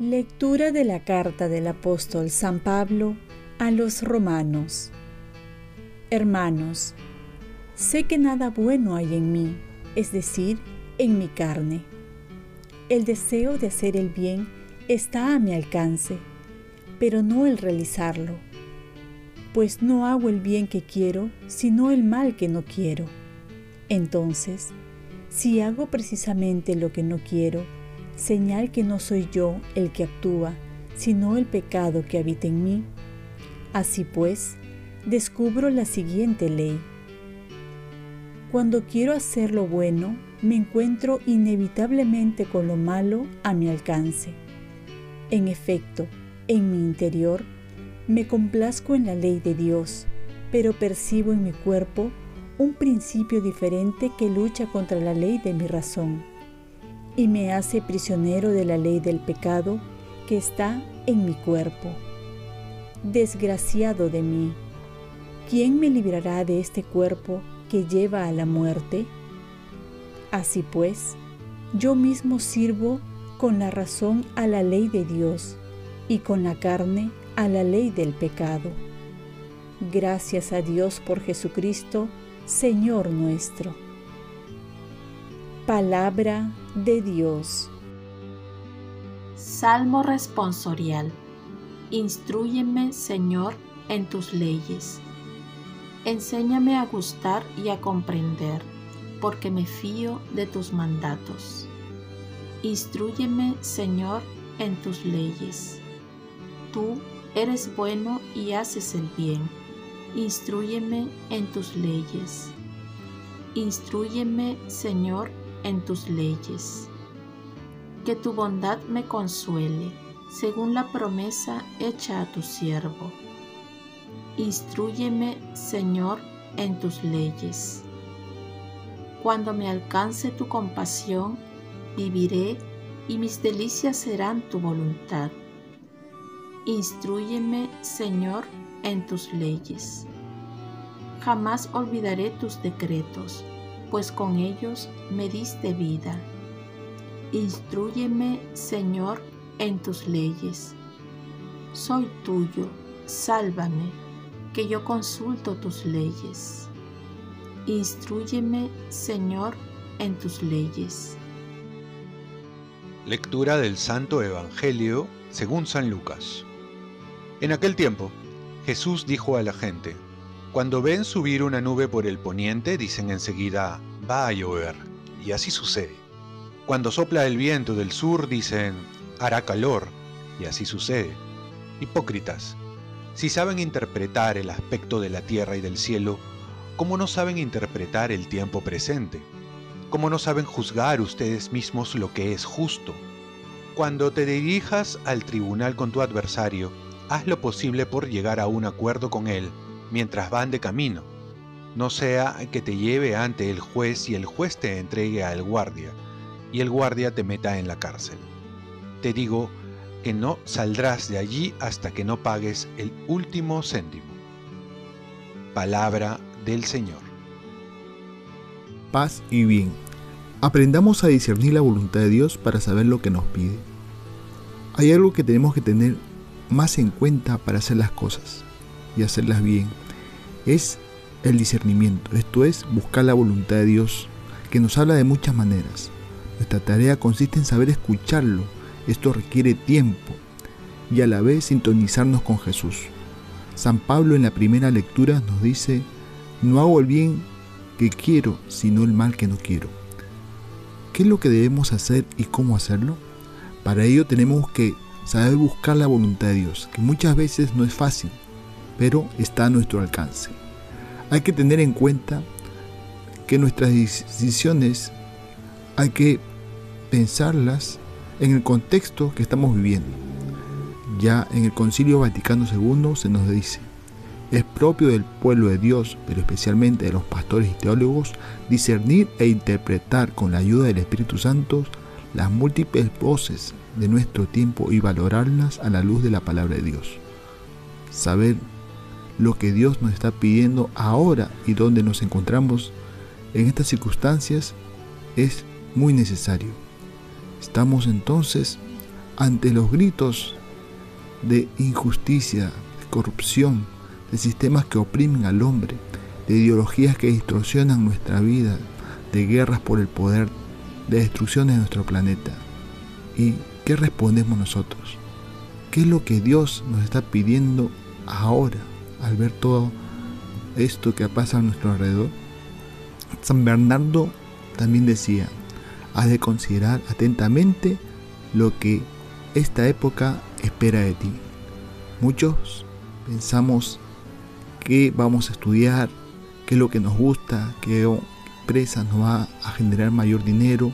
Lectura de la carta del apóstol San Pablo a los romanos. Hermanos, sé que nada bueno hay en mí, es decir, en mi carne. El deseo de hacer el bien está a mi alcance, pero no el realizarlo, pues no hago el bien que quiero, sino el mal que no quiero. Entonces, si hago precisamente lo que no quiero, señal que no soy yo el que actúa, sino el pecado que habita en mí. Así pues, descubro la siguiente ley. Cuando quiero hacer lo bueno, me encuentro inevitablemente con lo malo a mi alcance. En efecto, en mi interior, me complazco en la ley de Dios, pero percibo en mi cuerpo un principio diferente que lucha contra la ley de mi razón y me hace prisionero de la ley del pecado que está en mi cuerpo. Desgraciado de mí, ¿quién me librará de este cuerpo que lleva a la muerte? Así pues, yo mismo sirvo con la razón a la ley de Dios y con la carne a la ley del pecado. Gracias a Dios por Jesucristo, Señor nuestro. Palabra de Dios. Salmo responsorial. Instrúyeme, Señor, en tus leyes. Enséñame a gustar y a comprender, porque me fío de tus mandatos. Instrúyeme, Señor, en tus leyes. Tú eres bueno y haces el bien. Instrúyeme en tus leyes. Instrúyeme, Señor, en tus leyes. Que tu bondad me consuele, según la promesa hecha a tu siervo. Instrúyeme, Señor, en tus leyes. Cuando me alcance tu compasión, viviré y mis delicias serán tu voluntad. Instrúyeme, Señor, en tus leyes. Jamás olvidaré tus decretos pues con ellos me diste vida. Instrúyeme, Señor, en tus leyes. Soy tuyo, sálvame, que yo consulto tus leyes. Instrúyeme, Señor, en tus leyes. Lectura del Santo Evangelio según San Lucas. En aquel tiempo, Jesús dijo a la gente, cuando ven subir una nube por el poniente, dicen enseguida, va a llover. Y así sucede. Cuando sopla el viento del sur, dicen, hará calor. Y así sucede. Hipócritas, si saben interpretar el aspecto de la tierra y del cielo, ¿cómo no saben interpretar el tiempo presente? ¿Cómo no saben juzgar ustedes mismos lo que es justo? Cuando te dirijas al tribunal con tu adversario, haz lo posible por llegar a un acuerdo con él mientras van de camino. No sea que te lleve ante el juez y el juez te entregue al guardia y el guardia te meta en la cárcel. Te digo que no saldrás de allí hasta que no pagues el último céntimo. Palabra del Señor. Paz y bien. Aprendamos a discernir la voluntad de Dios para saber lo que nos pide. Hay algo que tenemos que tener más en cuenta para hacer las cosas y hacerlas bien. Es el discernimiento, esto es buscar la voluntad de Dios, que nos habla de muchas maneras. Nuestra tarea consiste en saber escucharlo, esto requiere tiempo y a la vez sintonizarnos con Jesús. San Pablo en la primera lectura nos dice, no hago el bien que quiero, sino el mal que no quiero. ¿Qué es lo que debemos hacer y cómo hacerlo? Para ello tenemos que saber buscar la voluntad de Dios, que muchas veces no es fácil, pero está a nuestro alcance. Hay que tener en cuenta que nuestras decisiones hay que pensarlas en el contexto que estamos viviendo. Ya en el Concilio Vaticano II se nos dice, es propio del pueblo de Dios, pero especialmente de los pastores y teólogos, discernir e interpretar con la ayuda del Espíritu Santo las múltiples voces de nuestro tiempo y valorarlas a la luz de la palabra de Dios. Saber lo que Dios nos está pidiendo ahora y donde nos encontramos en estas circunstancias es muy necesario. Estamos entonces ante los gritos de injusticia, de corrupción, de sistemas que oprimen al hombre, de ideologías que distorsionan nuestra vida, de guerras por el poder, de destrucción de nuestro planeta. ¿Y qué respondemos nosotros? ¿Qué es lo que Dios nos está pidiendo ahora al ver todo esto que pasa a nuestro alrededor? San Bernardo también decía, has de considerar atentamente lo que esta época espera de ti. Muchos pensamos que vamos a estudiar, qué es lo que nos gusta, qué empresa nos va a generar mayor dinero,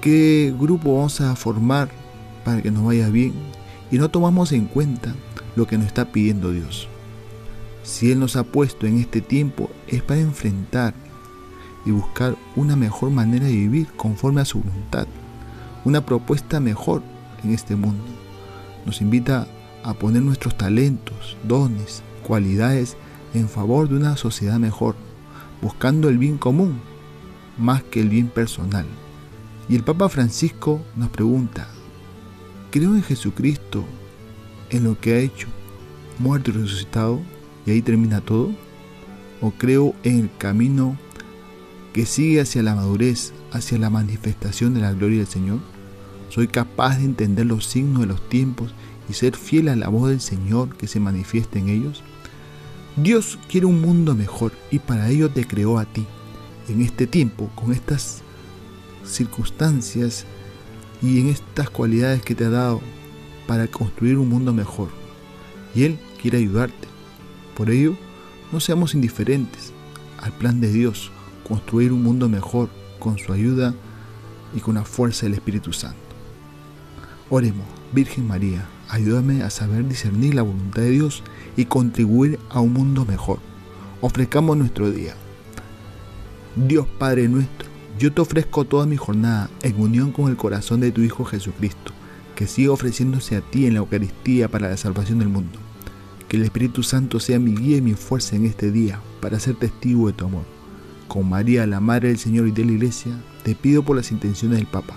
qué grupo vamos a formar para que nos vaya bien y no tomamos en cuenta lo que nos está pidiendo Dios. Si Él nos ha puesto en este tiempo es para enfrentar y buscar una mejor manera de vivir conforme a su voluntad, una propuesta mejor en este mundo. Nos invita a poner nuestros talentos, dones, cualidades en favor de una sociedad mejor, buscando el bien común más que el bien personal. Y el Papa Francisco nos pregunta, ¿creo en Jesucristo, en lo que ha hecho, muerto y resucitado, y ahí termina todo? ¿O creo en el camino que sigue hacia la madurez, hacia la manifestación de la gloria del Señor? ¿Soy capaz de entender los signos de los tiempos y ser fiel a la voz del Señor que se manifiesta en ellos? Dios quiere un mundo mejor y para ello te creó a ti. En este tiempo, con estas circunstancias y en estas cualidades que te ha dado para construir un mundo mejor. Y Él quiere ayudarte. Por ello, no seamos indiferentes al plan de Dios, construir un mundo mejor con su ayuda y con la fuerza del Espíritu Santo. Oremos, Virgen María, ayúdame a saber discernir la voluntad de Dios y contribuir a un mundo mejor. Ofrezcamos nuestro día. Dios Padre nuestro, yo te ofrezco toda mi jornada en unión con el corazón de tu Hijo Jesucristo, que sigue ofreciéndose a ti en la Eucaristía para la salvación del mundo. Que el Espíritu Santo sea mi guía y mi fuerza en este día para ser testigo de tu amor. Con María, la Madre del Señor y de la Iglesia, te pido por las intenciones del Papa